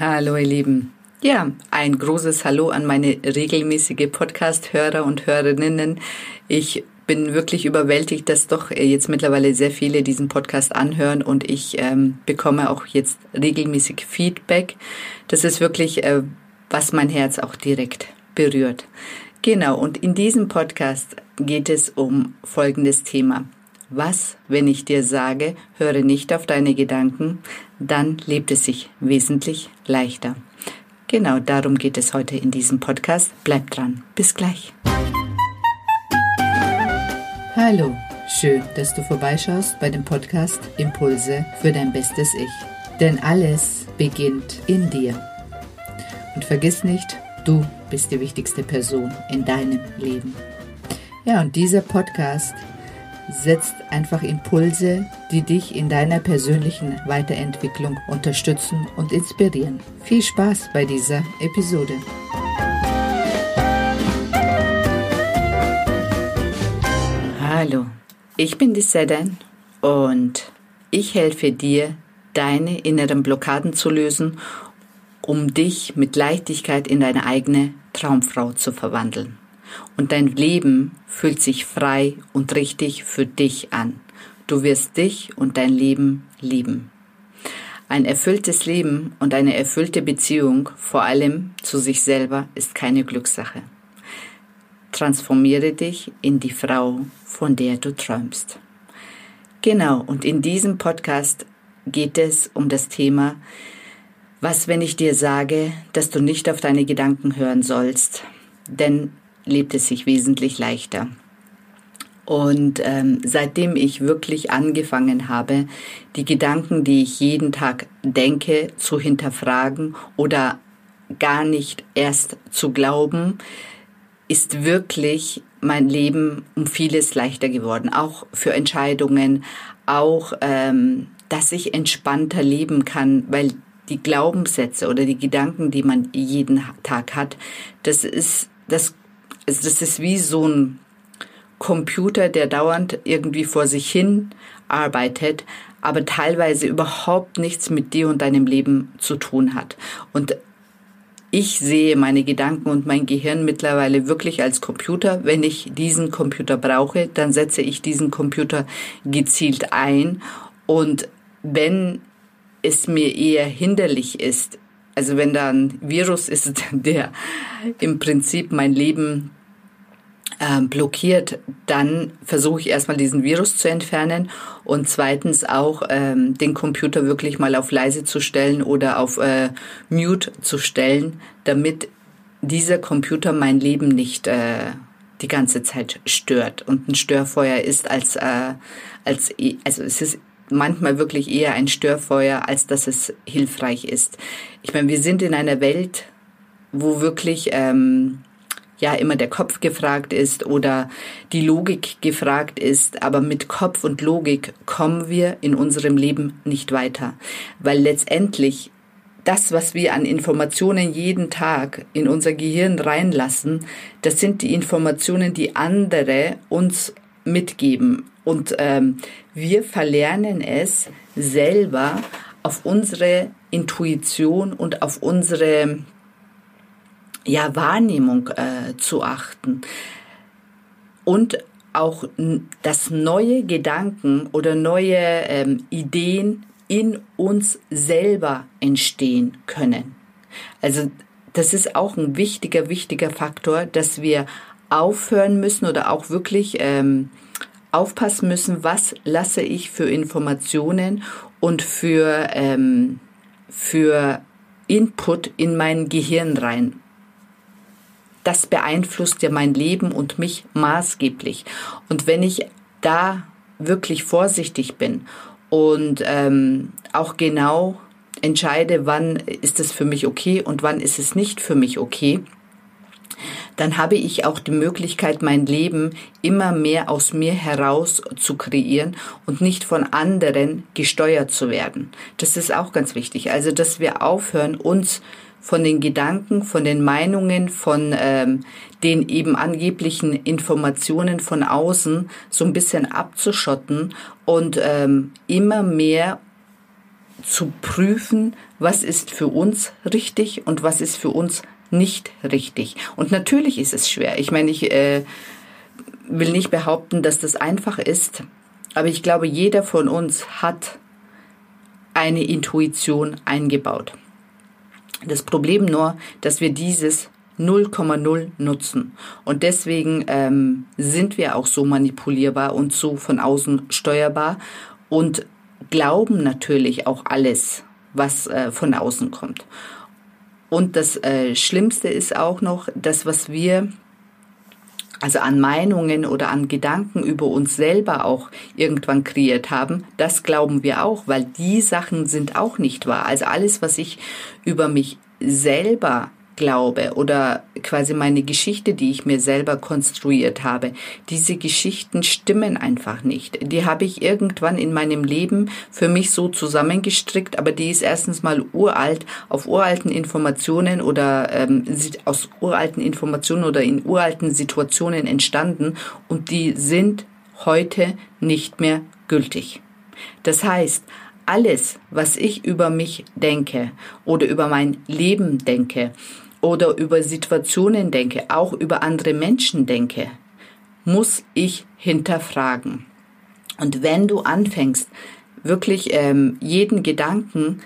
Hallo ihr Lieben. Ja, ein großes Hallo an meine regelmäßige Podcast-Hörer und Hörerinnen. Ich bin wirklich überwältigt, dass doch jetzt mittlerweile sehr viele diesen Podcast anhören und ich ähm, bekomme auch jetzt regelmäßig Feedback. Das ist wirklich, äh, was mein Herz auch direkt berührt. Genau, und in diesem Podcast geht es um folgendes Thema. Was, wenn ich dir sage, höre nicht auf deine Gedanken, dann lebt es sich wesentlich leichter. Genau darum geht es heute in diesem Podcast. Bleib dran. Bis gleich. Hallo, schön, dass du vorbeischaust bei dem Podcast Impulse für dein bestes Ich. Denn alles beginnt in dir. Und vergiss nicht, du bist die wichtigste Person in deinem Leben. Ja, und dieser Podcast setzt einfach Impulse, die dich in deiner persönlichen Weiterentwicklung unterstützen und inspirieren. Viel Spaß bei dieser Episode. Hallo, ich bin die Sedan und ich helfe dir, deine inneren Blockaden zu lösen, um dich mit Leichtigkeit in deine eigene Traumfrau zu verwandeln und dein Leben fühlt sich frei und richtig für dich an. Du wirst dich und dein Leben lieben. Ein erfülltes Leben und eine erfüllte Beziehung, vor allem zu sich selber, ist keine Glückssache. Transformiere dich in die Frau, von der du träumst. Genau, und in diesem Podcast geht es um das Thema, was, wenn ich dir sage, dass du nicht auf deine Gedanken hören sollst, denn lebt es sich wesentlich leichter. Und ähm, seitdem ich wirklich angefangen habe, die Gedanken, die ich jeden Tag denke, zu hinterfragen oder gar nicht erst zu glauben, ist wirklich mein Leben um vieles leichter geworden. Auch für Entscheidungen, auch, ähm, dass ich entspannter leben kann, weil die Glaubenssätze oder die Gedanken, die man jeden Tag hat, das ist, das das ist wie so ein Computer, der dauernd irgendwie vor sich hin arbeitet, aber teilweise überhaupt nichts mit dir und deinem Leben zu tun hat. Und ich sehe meine Gedanken und mein Gehirn mittlerweile wirklich als Computer. Wenn ich diesen Computer brauche, dann setze ich diesen Computer gezielt ein. Und wenn es mir eher hinderlich ist, also wenn da ein Virus ist, der im Prinzip mein Leben äh, blockiert, dann versuche ich erstmal diesen Virus zu entfernen und zweitens auch ähm, den Computer wirklich mal auf leise zu stellen oder auf äh, Mute zu stellen, damit dieser Computer mein Leben nicht äh, die ganze Zeit stört. Und ein Störfeuer ist als, äh, als also es ist manchmal wirklich eher ein Störfeuer, als dass es hilfreich ist. Ich meine, wir sind in einer Welt, wo wirklich ähm, ja immer der Kopf gefragt ist oder die Logik gefragt ist, aber mit Kopf und Logik kommen wir in unserem Leben nicht weiter, weil letztendlich das, was wir an Informationen jeden Tag in unser Gehirn reinlassen, das sind die Informationen, die andere uns mitgeben. Und ähm, wir verlernen es selber auf unsere Intuition und auf unsere ja, Wahrnehmung äh, zu achten. Und auch, dass neue Gedanken oder neue ähm, Ideen in uns selber entstehen können. Also das ist auch ein wichtiger, wichtiger Faktor, dass wir aufhören müssen oder auch wirklich ähm, aufpassen müssen, was lasse ich für Informationen und für, ähm, für Input in mein Gehirn rein das beeinflusst ja mein Leben und mich maßgeblich. Und wenn ich da wirklich vorsichtig bin und ähm, auch genau entscheide, wann ist es für mich okay und wann ist es nicht für mich okay, dann habe ich auch die Möglichkeit, mein Leben immer mehr aus mir heraus zu kreieren und nicht von anderen gesteuert zu werden. Das ist auch ganz wichtig. Also, dass wir aufhören, uns von den Gedanken, von den Meinungen, von ähm, den eben angeblichen Informationen von außen so ein bisschen abzuschotten und ähm, immer mehr zu prüfen, was ist für uns richtig und was ist für uns nicht richtig. Und natürlich ist es schwer. Ich meine, ich äh, will nicht behaupten, dass das einfach ist, aber ich glaube, jeder von uns hat eine Intuition eingebaut. Das Problem nur, dass wir dieses 0,0 nutzen. Und deswegen ähm, sind wir auch so manipulierbar und so von außen steuerbar und glauben natürlich auch alles, was äh, von außen kommt. Und das äh, Schlimmste ist auch noch, das, was wir also an Meinungen oder an Gedanken über uns selber auch irgendwann kreiert haben, das glauben wir auch, weil die Sachen sind auch nicht wahr. Also alles, was ich über mich selber glaube oder quasi meine Geschichte, die ich mir selber konstruiert habe, diese Geschichten stimmen einfach nicht. Die habe ich irgendwann in meinem Leben für mich so zusammengestrickt, aber die ist erstens mal uralt, auf uralten Informationen oder ähm, aus uralten Informationen oder in uralten Situationen entstanden und die sind heute nicht mehr gültig. Das heißt, alles, was ich über mich denke oder über mein Leben denke, oder über Situationen denke, auch über andere Menschen denke, muss ich hinterfragen. Und wenn du anfängst, wirklich ähm, jeden Gedanken,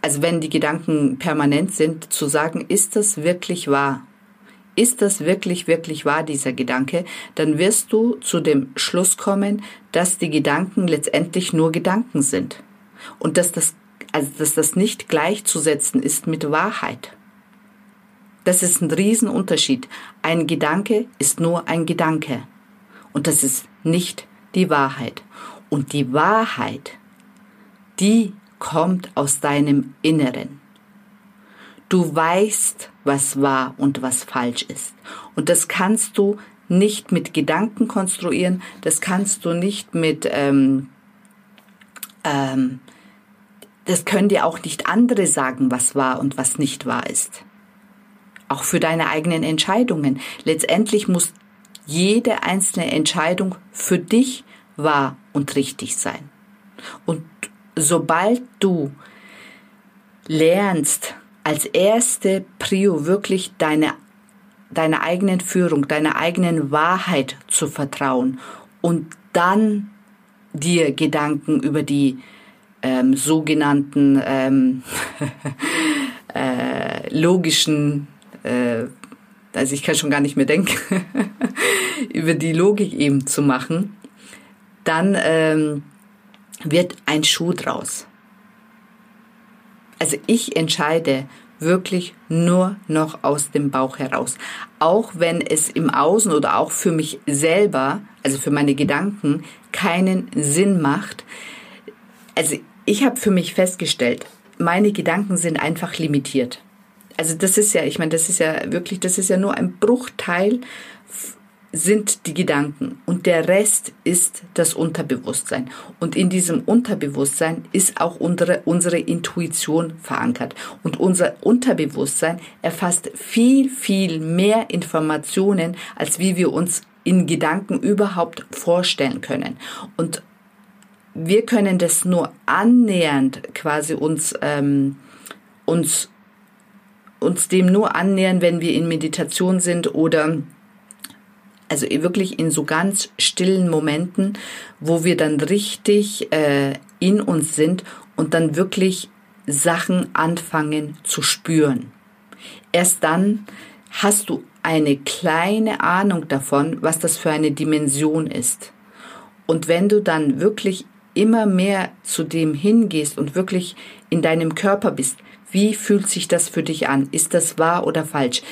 also wenn die Gedanken permanent sind, zu sagen, ist das wirklich wahr? Ist das wirklich, wirklich wahr, dieser Gedanke? Dann wirst du zu dem Schluss kommen, dass die Gedanken letztendlich nur Gedanken sind. Und dass das, also dass das nicht gleichzusetzen ist mit Wahrheit. Das ist ein Riesenunterschied. Ein Gedanke ist nur ein Gedanke. Und das ist nicht die Wahrheit. Und die Wahrheit, die kommt aus deinem Inneren. Du weißt, was wahr und was falsch ist. Und das kannst du nicht mit Gedanken konstruieren, das kannst du nicht mit, ähm, ähm, das können dir auch nicht andere sagen, was wahr und was nicht wahr ist auch für deine eigenen Entscheidungen. Letztendlich muss jede einzelne Entscheidung für dich wahr und richtig sein. Und sobald du lernst, als erste Prio wirklich deine, deiner eigenen Führung, deiner eigenen Wahrheit zu vertrauen und dann dir Gedanken über die ähm, sogenannten ähm, äh, logischen äh, also ich kann schon gar nicht mehr denken, über die Logik eben zu machen, dann ähm, wird ein Schuh draus. Also ich entscheide wirklich nur noch aus dem Bauch heraus. Auch wenn es im Außen oder auch für mich selber, also für meine Gedanken, keinen Sinn macht. Also ich habe für mich festgestellt, meine Gedanken sind einfach limitiert also das ist ja, ich meine, das ist ja wirklich, das ist ja nur ein Bruchteil sind die Gedanken und der Rest ist das Unterbewusstsein. Und in diesem Unterbewusstsein ist auch unsere, unsere Intuition verankert. Und unser Unterbewusstsein erfasst viel, viel mehr Informationen, als wie wir uns in Gedanken überhaupt vorstellen können. Und wir können das nur annähernd quasi uns, ähm, uns uns dem nur annähern, wenn wir in Meditation sind oder also wirklich in so ganz stillen Momenten, wo wir dann richtig äh, in uns sind und dann wirklich Sachen anfangen zu spüren. Erst dann hast du eine kleine Ahnung davon, was das für eine Dimension ist. Und wenn du dann wirklich immer mehr zu dem hingehst und wirklich in deinem Körper bist, wie fühlt sich das für dich an? Ist das wahr oder falsch?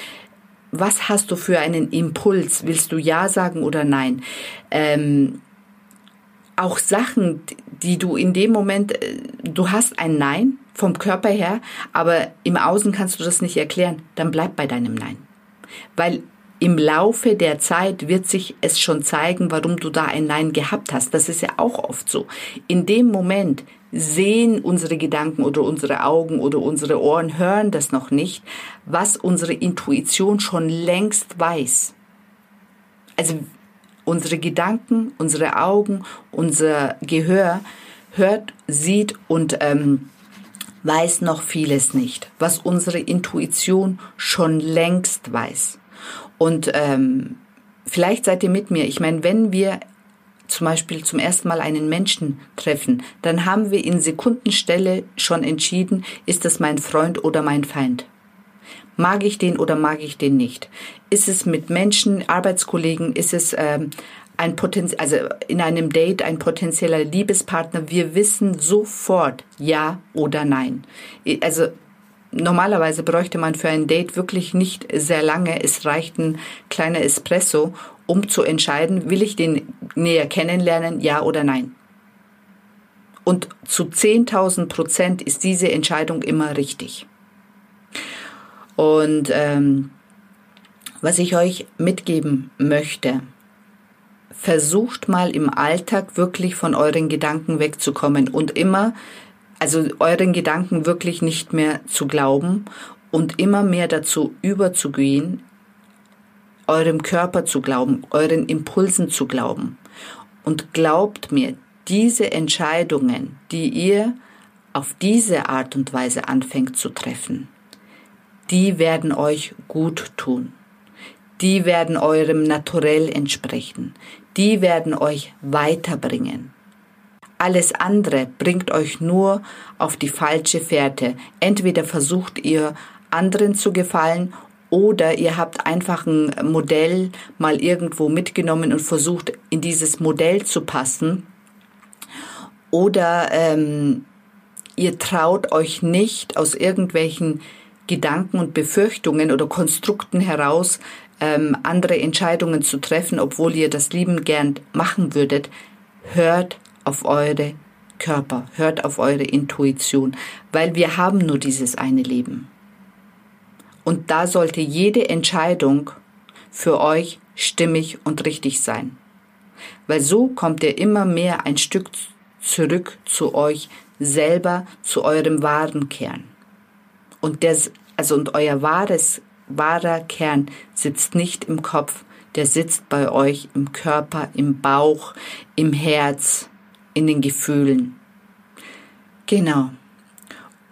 Was hast du für einen Impuls? Willst du Ja sagen oder Nein? Ähm, auch Sachen, die du in dem Moment, äh, du hast ein Nein vom Körper her, aber im Außen kannst du das nicht erklären, dann bleib bei deinem Nein. Weil im Laufe der Zeit wird sich es schon zeigen, warum du da ein Nein gehabt hast. Das ist ja auch oft so. In dem Moment sehen unsere Gedanken oder unsere Augen oder unsere Ohren hören das noch nicht, was unsere Intuition schon längst weiß. Also unsere Gedanken, unsere Augen, unser Gehör hört, sieht und ähm, weiß noch vieles nicht, was unsere Intuition schon längst weiß. Und ähm, vielleicht seid ihr mit mir. Ich meine, wenn wir zum Beispiel zum ersten Mal einen Menschen treffen, dann haben wir in Sekundenstelle schon entschieden, ist das mein Freund oder mein Feind. Mag ich den oder mag ich den nicht? Ist es mit Menschen, Arbeitskollegen, ist es ähm, ein Potenz also in einem Date ein potenzieller Liebespartner? Wir wissen sofort ja oder nein. Also normalerweise bräuchte man für ein Date wirklich nicht sehr lange. Es reicht ein kleiner Espresso, um zu entscheiden, will ich den näher kennenlernen, ja oder nein. Und zu 10.000 Prozent ist diese Entscheidung immer richtig. Und ähm, was ich euch mitgeben möchte, versucht mal im Alltag wirklich von euren Gedanken wegzukommen und immer, also euren Gedanken wirklich nicht mehr zu glauben und immer mehr dazu überzugehen, eurem Körper zu glauben, euren Impulsen zu glauben. Und glaubt mir, diese Entscheidungen, die ihr auf diese Art und Weise anfängt zu treffen, die werden euch gut tun. Die werden eurem Naturell entsprechen. Die werden euch weiterbringen. Alles andere bringt euch nur auf die falsche Fährte. Entweder versucht ihr anderen zu gefallen oder ihr habt einfach ein Modell mal irgendwo mitgenommen und versucht in dieses Modell zu passen. Oder ähm, ihr traut euch nicht aus irgendwelchen Gedanken und Befürchtungen oder Konstrukten heraus ähm, andere Entscheidungen zu treffen, obwohl ihr das lieben gern machen würdet. Hört auf eure Körper, hört auf eure Intuition, weil wir haben nur dieses eine Leben. Und da sollte jede Entscheidung für euch stimmig und richtig sein. Weil so kommt ihr immer mehr ein Stück zurück zu euch selber, zu eurem wahren Kern. Und das, also und euer wahres, wahrer Kern sitzt nicht im Kopf, der sitzt bei euch im Körper, im Bauch, im Herz, in den Gefühlen. Genau.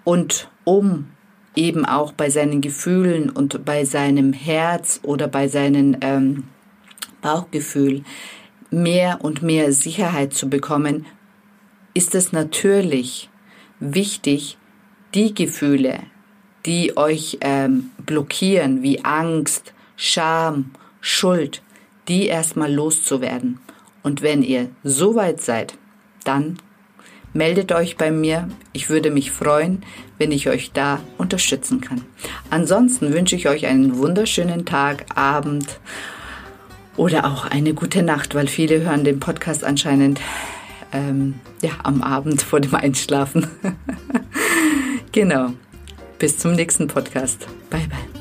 Und um eben auch bei seinen Gefühlen und bei seinem Herz oder bei seinem ähm, Bauchgefühl mehr und mehr Sicherheit zu bekommen, ist es natürlich wichtig, die Gefühle, die euch ähm, blockieren, wie Angst, Scham, Schuld, die erstmal loszuwerden. Und wenn ihr so weit seid, dann meldet euch bei mir. Ich würde mich freuen, wenn ich euch da unterstützen kann. Ansonsten wünsche ich euch einen wunderschönen Tag, Abend oder auch eine gute Nacht, weil viele hören den Podcast anscheinend ähm, ja, am Abend vor dem Einschlafen. genau. Bis zum nächsten Podcast. Bye bye.